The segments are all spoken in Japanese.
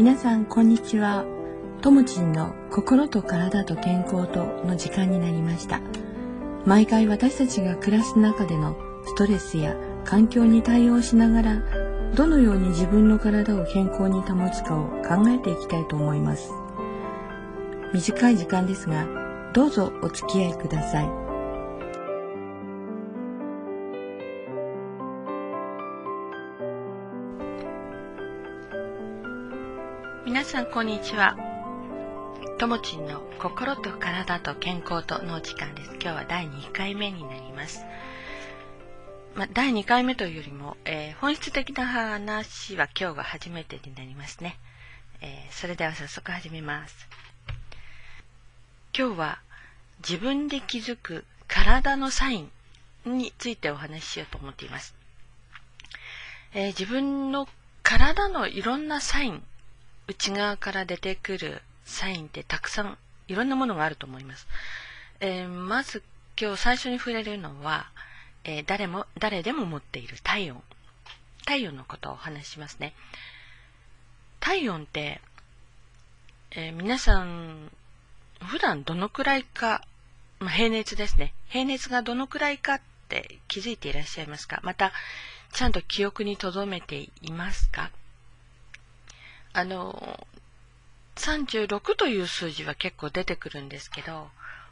皆さんこんにちは。ともちんの心と体と健康との時間になりました。毎回私たちが暮らす中でのストレスや環境に対応しながらどのように自分の体を健康に保つかを考えていきたいと思います。短い時間ですがどうぞお付き合いください。皆さんこんにちは。ともちんの心と体と健康との時間です。今日は第2回目になります。ま、第2回目というよりも、えー、本質的な話は今日が初めてになりますね、えー、それでは早速始めます。今日は自分で気づく体のサインについてお話ししようと思っています、えー、自分の体のいろんなサイン内側から出てくるサインってたくさんいろんなものがあると思います。えー、まず今日最初に触れるのは、えー、誰も、誰でも持っている体温。体温のことをお話ししますね。体温って、えー、皆さん、普段どのくらいか、まあ、平熱ですね。平熱がどのくらいかって気づいていらっしゃいますか？また、ちゃんと記憶に留めていますか？あの、36という数字は結構出てくるんですけど、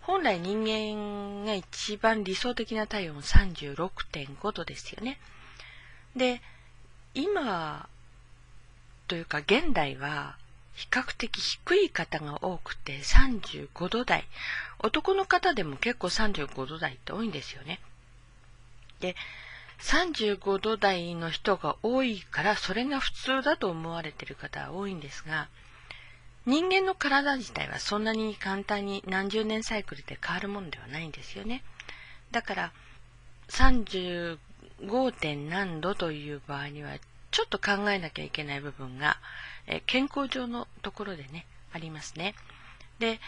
本来人間が一番理想的な体温36.5度ですよね。で、今というか現代は比較的低い方が多くて35度台。男の方でも結構35度台って多いんですよね。で、35度台の人が多いからそれが普通だと思われている方は多いんですが人間の体自体はそんなに簡単に何十年サイクルで変わるものではないんですよねだから 35. 点何度という場合にはちょっと考えなきゃいけない部分が、え健康上のところでねありますねで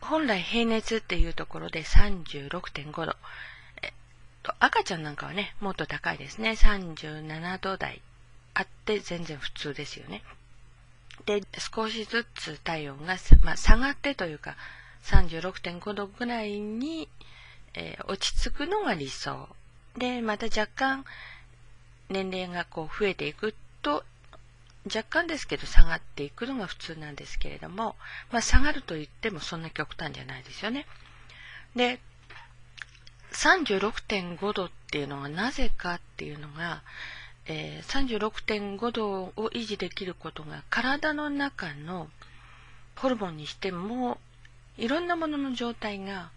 本来平熱っていうところで36.5度と赤ちゃんなんかはね、もっと高いですね。37度台あって全然普通ですよね。で、少しずつ体温が、まあ、下がってというか、36.5度ぐらいに、えー、落ち着くのが理想。で、また若干年齢がこう増えていくと、若干ですけど下がっていくのが普通なんですけれども、まあ、下がると言ってもそんな極端じゃないですよね。で、36.5度っていうのはなぜかっていうのが、えー、36.5度を維持できることが体の中のホルモンにしてもいろんなものの状態が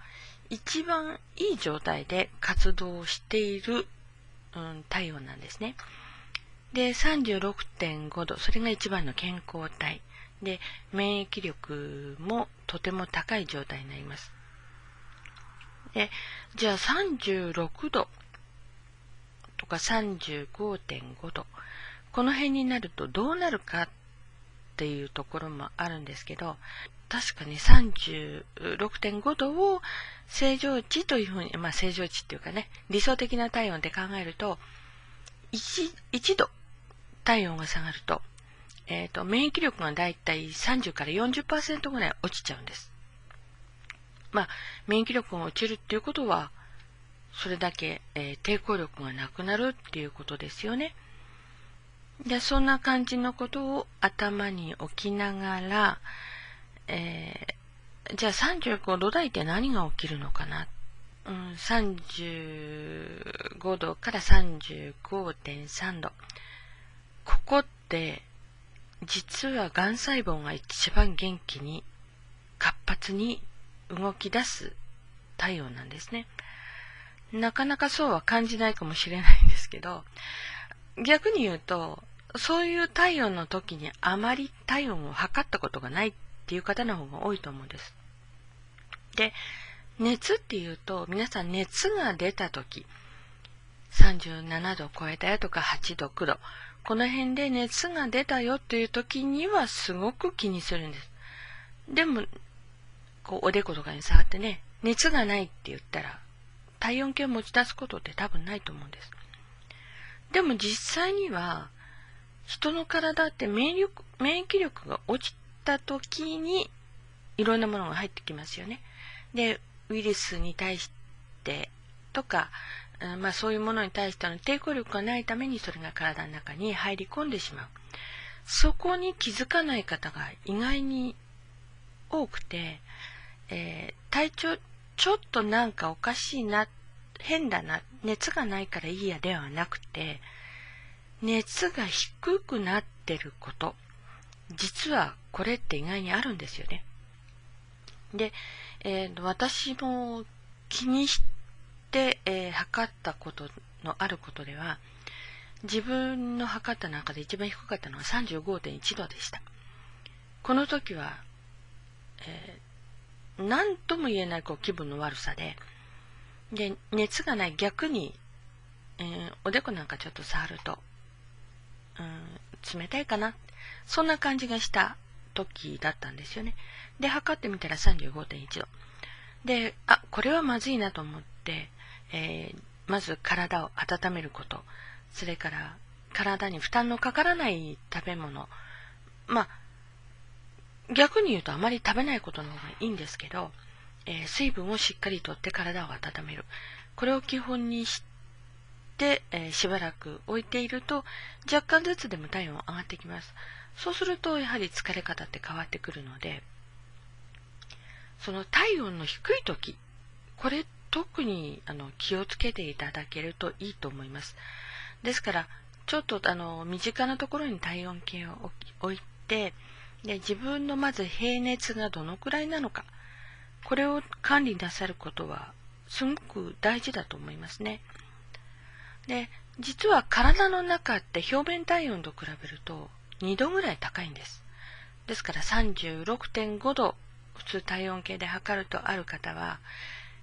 一番いい状態で活動している、うん、体温なんですね。で、36.5度、それが一番の健康体。で、免疫力もとても高い状態になります。で、じゃあ36度とか35.5度。この辺になるとどうなるかっていうところもあるんですけど、確かに36.5度を正常値というふうに、まあ正常値っていうかね、理想的な体温で考えると、1, 1度体温が下がると、えっ、ー、と、免疫力がだいたい30から40%ぐらい落ちちゃうんです。まあ、免疫力が落ちるっていうことは、それだけ、えー、抵抗力がなくなるっていうことですよね。で、そんな感じのことを頭に置きながら、えー、じゃあ35度台って何が起きるのかな？うん、35度から35.3度。ここって、実はがん細胞が一番元気に活発に動き出す体温なんですね。なかなかそうは感じないかもしれないんですけど、逆に言うと、そういう体温の時にあまり体温を測ったことがないっていう方の方が多いと思うんです。で、熱っていうと、皆さん熱が出た時、37度超えたよとか8度、9度、この辺で熱が出たよっていう時にはすごく気にするんです。でも、こうおでことかに触ってね、熱がないって言ったら、体温計を持ち出すことって多分ないと思うんです。でも実際には、人の体って免疫免疫力が落ちた時にいろんなものが入ってきますよね。で、ウイルスに対してとか、まあそういうものに対しての抵抗力がないためにそれが体の中に入り込んでしまう。そこに気づかない方が意外に多くて、えー、体調ちょっとなんかおかしいな、変だな、熱がないからいいやではなくて、熱が低くなってること、実はこれって意外にあるんですよね。で、えー、私も気にして、えー、測ったことのあることでは、自分の測った中で一番低かったのは35.1度でした。この時は、え、何とも言えないこう気分の悪さで、で、熱がない逆に、えー、おでこなんかちょっと触ると、うん、冷たいかな。そんな感じがした時だったんですよね。で、測ってみたら35.1度。で、あ、これはまずいなと思って、えー、まず体を温めること、それから体に負担のかからない食べ物、まあ、逆に言うとあまり食べないことの方がいいんですけど、えー、水分をしっかりとって体を温める。これを基本にして、えー、しばらく置いていると若干ずつでも体温上がってきます。そうするとやはり疲れ方って変わってくるので、その体温の低い時、これ特にあの気をつけていただけるといいと思います。ですから、ちょっとあの身近なところに体温計を置いてで、自分のまず平熱がどのくらいなのか、これを管理なさることはすごく大事だと思いますね。で、実は体の中って表面体温と比べると2度ぐらい高いんです。ですから36.5度普通体温計で測るとある方は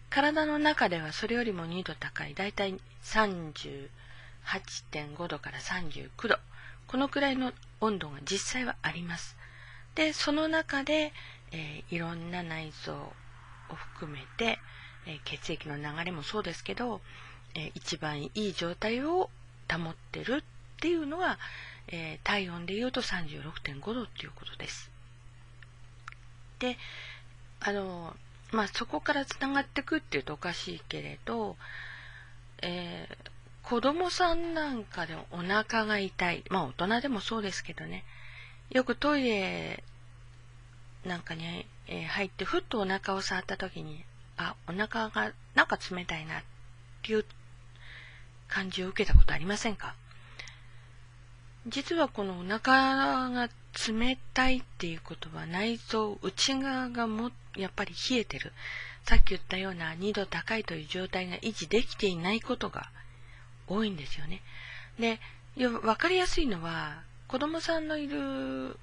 体の中ではそれよりも2度高いだいたい38.5度から39度このくらいの温度が実際はありますでその中で、えー、いろんな内臓を含めて、えー、血液の流れもそうですけど、えー、一番いい状態を保ってるっていうのは、え体温でいうと36.5度っていうことです。であのまあそこからつながってくっていうとおかしいけれど、えー、子供さんなんかでお腹が痛い。まあ大人でもそうですけどね。よくトイレなんかに、えー、入ってふっとお腹を触った時にあお腹がなんか冷たいなっていう感じを受けたことありませんか？実はこのお腹が冷たいっていうことは内臓内側がもやっぱり冷えてる。さっき言ったような2度高いという状態が維持できていないことが多いんですよね。で分かりやすいのは子供さんのいる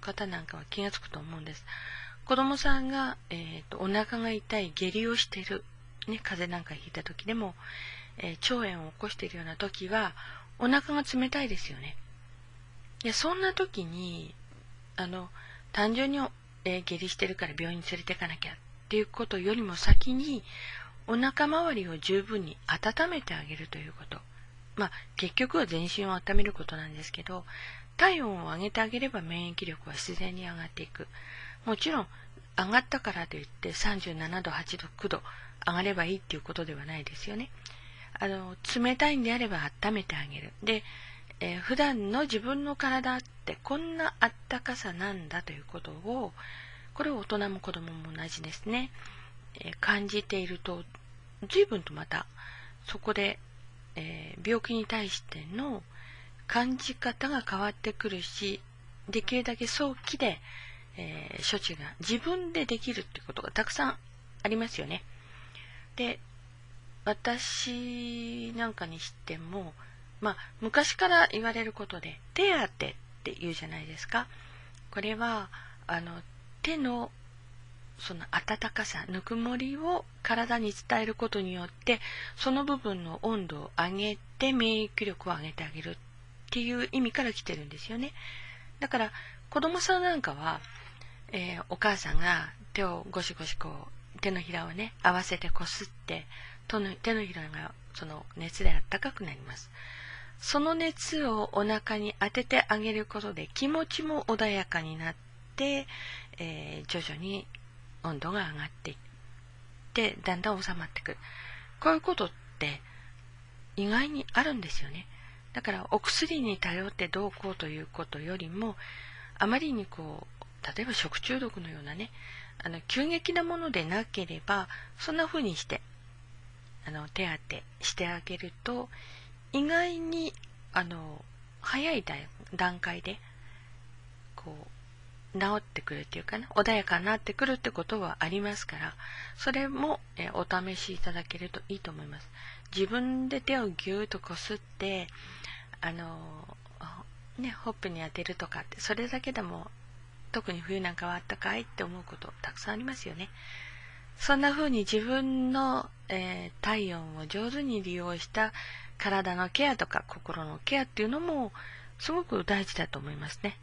方なんかは気がつくと思うんです。子供さんが、えーと、お腹が痛い下痢をしている、ね、風邪なんかひいた時でも、えー、腸炎を起こしているような時はお腹が冷たいですよね。でそんな時にあの単純に、えー、下痢してるから病院に連れていかなきゃっていうことよりも先にお腹周りを十分に温めてあげるということ。まあ結局は全身を温めることなんですけど体温を上げてあげれば免疫力は自然に上がっていく。もちろん上がったからといって37度8度9度上がればいいっていうことではないですよね。あの冷たいんであれば温めてあげる。でえー、普段の自分の体ってこんなあったかさなんだということをこれは大人も子供も同じですね、えー、感じていると随分とまたそこで、えー、病気に対しての感じ方が変わってくるしできるだけ早期で、え処置が自分でできるってことがたくさんありますよねで私なんかにしてもまあ、昔から言われることで、手当てって言うじゃないですか。これは、あの、手のその温かさ、ぬくもりを体に伝えることによって、その部分の温度を上げて免疫力を上げてあげるっていう意味から来てるんですよね。だから、子供さんなんかは、えー、お母さんが手をゴシゴシこう、手のひらをね、合わせてこすって、手のひらがその熱であったかくなります。その熱をお腹に当ててあげることで気持ちも穏やかになって、えー、徐々に温度が上がっていってだんだん収まってくる。こういうことって意外にあるんですよね。だからお薬に頼ってどうこうということよりもあまりにこう例えば食中毒のようなねあの急激なものでなければそんな風にしてあの手当てしてあげると意外にあの早い段階でこう治ってくるっていうかね穏やかになってくるってことはありますからそれもえお試しいただけるといいと思います自分で手をぎゅーっとこすってあのねほっぺに当てるとかってそれだけでも特に冬なんかはあったかいって思うことたくさんありますよねそんな風に自分の、えー、体温を上手に利用した体のケアとか心のケアっていうのもすごく大事だと思いますね。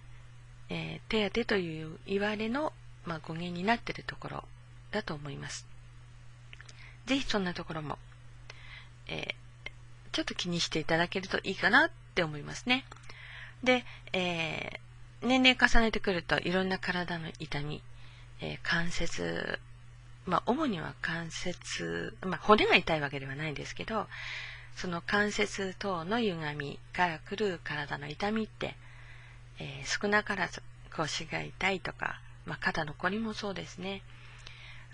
えー、手当という言われの、まあ、語源になっているところだと思います。ぜひそんなところも、えー、ちょっと気にしていただけるといいかなって思いますね。で、えー、年齢重ねてくるといろんな体の痛み、え関節、まあ、主には関節、まあ、骨が痛いわけではないんですけど、その関節等の歪みから来る体の痛みって、えー、少なからず腰が痛いとか、まあ、肩のこりもそうですね。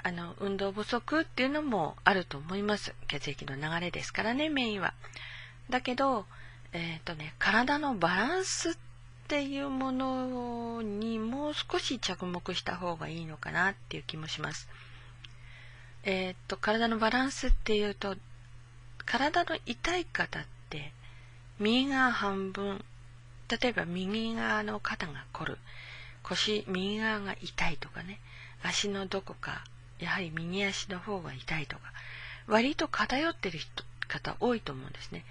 あの、運動不足っていうのもあると思います。血液の流れですからね、メインは。だけど、えっ、ー、とね、体のバランスっていうものにもう少し着目した方がいいのかなっていう気もします。えっ、ー、と、体のバランスっていうと、体の痛い方って右側半分例えば右側の肩が凝る。腰右側が痛いとかね。足のどこかやはり右足の方が痛いとか。割と偏ってる人方多いと思うんですね。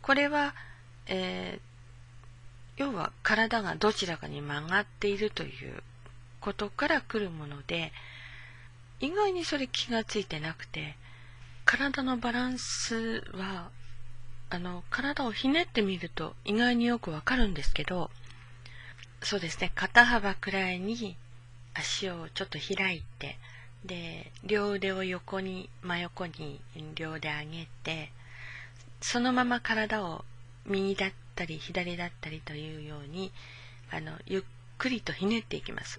これは、えー、要は体がどちらかに曲がっているということから来るもので意外にそれ気がついてなくて体のバランスはあの体をひねってみると意外によくわかるんですけどそうですね肩幅くらいに足をちょっと開いてで両腕を横に真横に両腕上げてそのまま体を右だったり左だったりというようにあのゆっくりとひねっていきます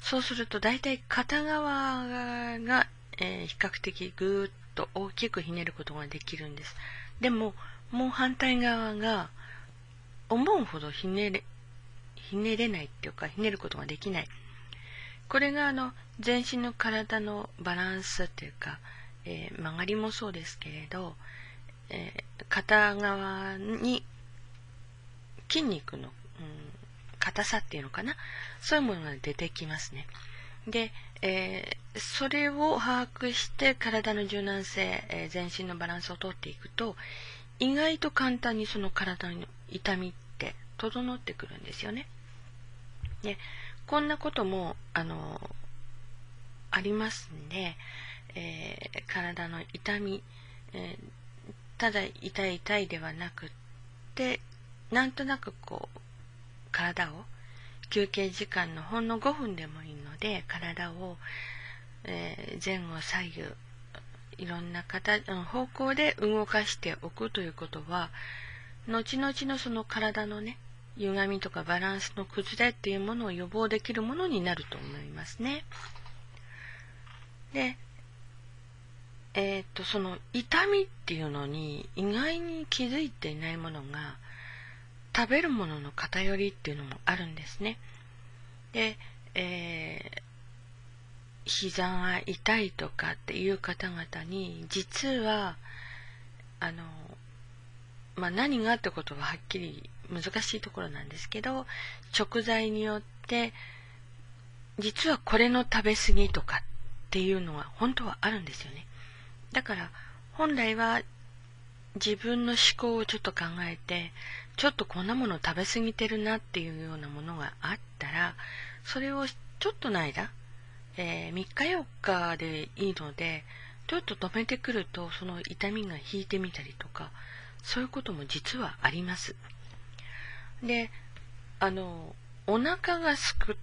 そうすると大体片側が、えー、比較的ぐーっと大きくひねることができるんです。でも、もう反対側が思うほどひねれ、ひねれないっていうか、ひねることができない。これがあの、全身の体のバランスっていうか、えー、曲がりもそうですけれど、えー、片側に筋肉の、うん、硬さっていうのかなそういうものが出てきますね。で、えー、それを把握して体の柔軟性、えー、全身のバランスをとっていくと意外と簡単にその体の痛みって整ってくるんですよね。でこんなこともあのありますんで、えー、体の痛み、えただ痛い痛いではなくってなんとなくこう体を休憩時間のほんの5分でもいいので体を、えー、前後左右いろんな形方向で動かしておくということは後々のその体のね歪みとかバランスの崩れっていうものを予防できるものになると思いますね。で、えっ、と、その痛みっていうのに意外に気づいていないものが食べるものの偏りっていうのもあるんですね。で、えー、膝が痛いとかっていう方々に実はあの、まあ、何がってことははっきり難しいところなんですけど食材によって実はこれの食べ過ぎとかっていうのは本当はあるんですよね。だから本来は自分の思考をちょっと考えてちょっとこんなもの食べ過ぎてるなっていうようなものがあったらそれをちょっとの間、えー、3日4日でいいのでちょっと止めてくるとその痛みが引いてみたりとかそういうことも実はあります。で、あの、お腹がすく、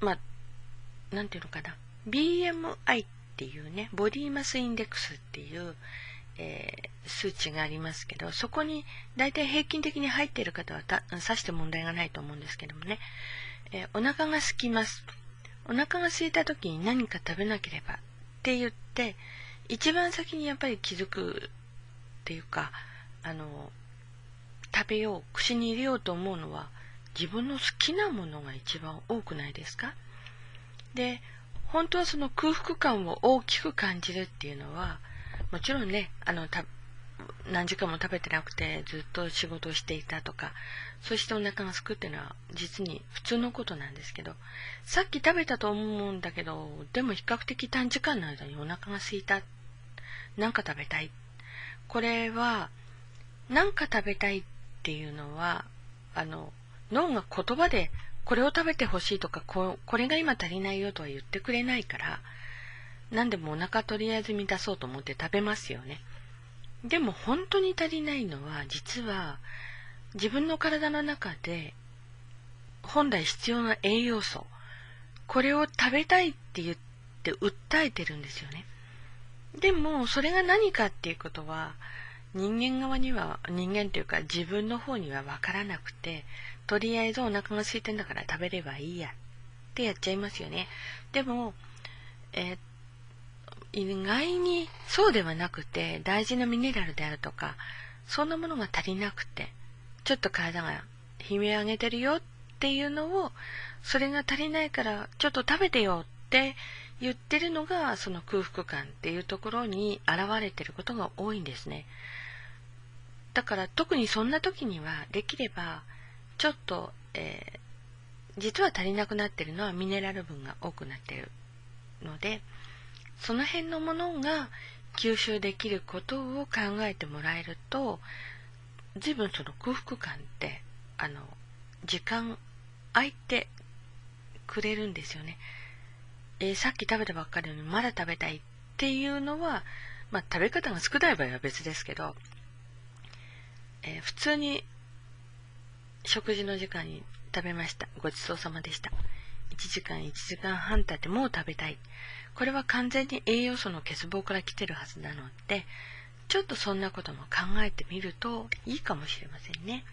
まあ、なんていうのかな、BMI っていうね、ボディマスインデックスっていう、えー、数値がありますけど、そこに大体平均的に入っている方はたさして問題がないと思うんですけどもね、えー、お腹が空きます。お腹が空いた時に何か食べなければって言って、一番先にやっぱり気づくっていうか、あの、食べよう、口に入れようと思うのは自分の好きなものが一番多くないですか？で、本当はその空腹感を大きく感じるっていうのは、もちろんね、あの、何時間も食べてなくてずっと仕事をしていたとか、そしてお腹がすくっていうのは実に普通のことなんですけど、さっき食べたと思うんだけど、でも比較的短時間の間にお腹が空いた。なんか食べたい。これは、なんか食べたいっていうのは、あの、脳が言葉でこれを食べてほしいとかこ、これが今足りないよとは言ってくれないから、何でもお腹とりあえず満たそうと思って食べますよね。でも本当に足りないのは、実は自分の体の中で本来必要な栄養素、これを食べたいって言って訴えてるんですよね。でも、それが何かっていうことは、人間側には、人間というか自分の方にはわからなくて、とりあえずお腹が空いてんだから食べればいいやってやっちゃいますよね。でも、えー、意外にそうではなくて、大事なミネラルであるとか、そんなものが足りなくて、ちょっと体が悲鳴上げてるよっていうのを、それが足りないからちょっと食べてよって言ってるのが、その空腹感っていうところに現れてることが多いんですね。だから特にそんな時には、できれば、ちょっと、えー、実は足りなくなってるのはミネラル分が多くなってるので、その辺のものが吸収できることを考えてもらえると随分その空腹感ってあの時間空いてくれるんですよね、えー、さっき食べたばっかりのにまだ食べたいっていうのは、まあ、食べ方が少ない場合は別ですけど、えー、普通に食事の時間に食べました。ごちそうさまでした。1時間1時間半経ってもう食べたい。これは完全に栄養素の欠乏から来てるはずなので、ちょっとそんなことも考えてみるといいかもしれませんね。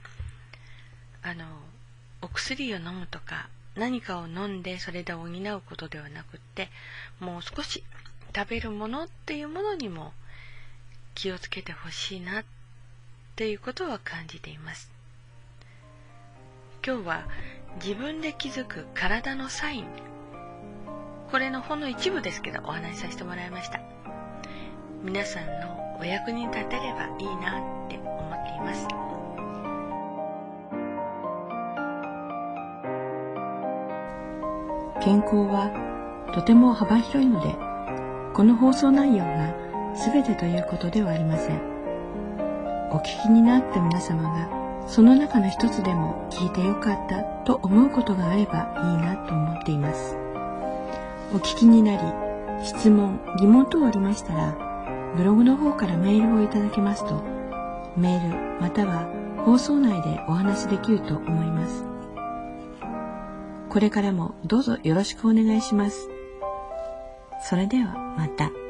あの、お薬を飲むとか、何かを飲んでそれで補うことではなくって、もう少し食べるものっていうものにも気をつけてほしいなっていうことは感じています。今日は自分で気づく体のサインこれのほんの一部ですけどお話しさせてもらいました。皆さんのお役に立てればいいなって思っています。健康はとても幅広いのでこの放送内容が全てということではありません。お聞きになった皆様がその中の一つでも聞いてよかったと思うことがあればいいなと思っています。お聞きになり、質問、疑問等ありましたら、ブログの方からメールをいただけますと、メールまたは放送内でお話できると思います。これからもどうぞよろしくお願いします。それではまた。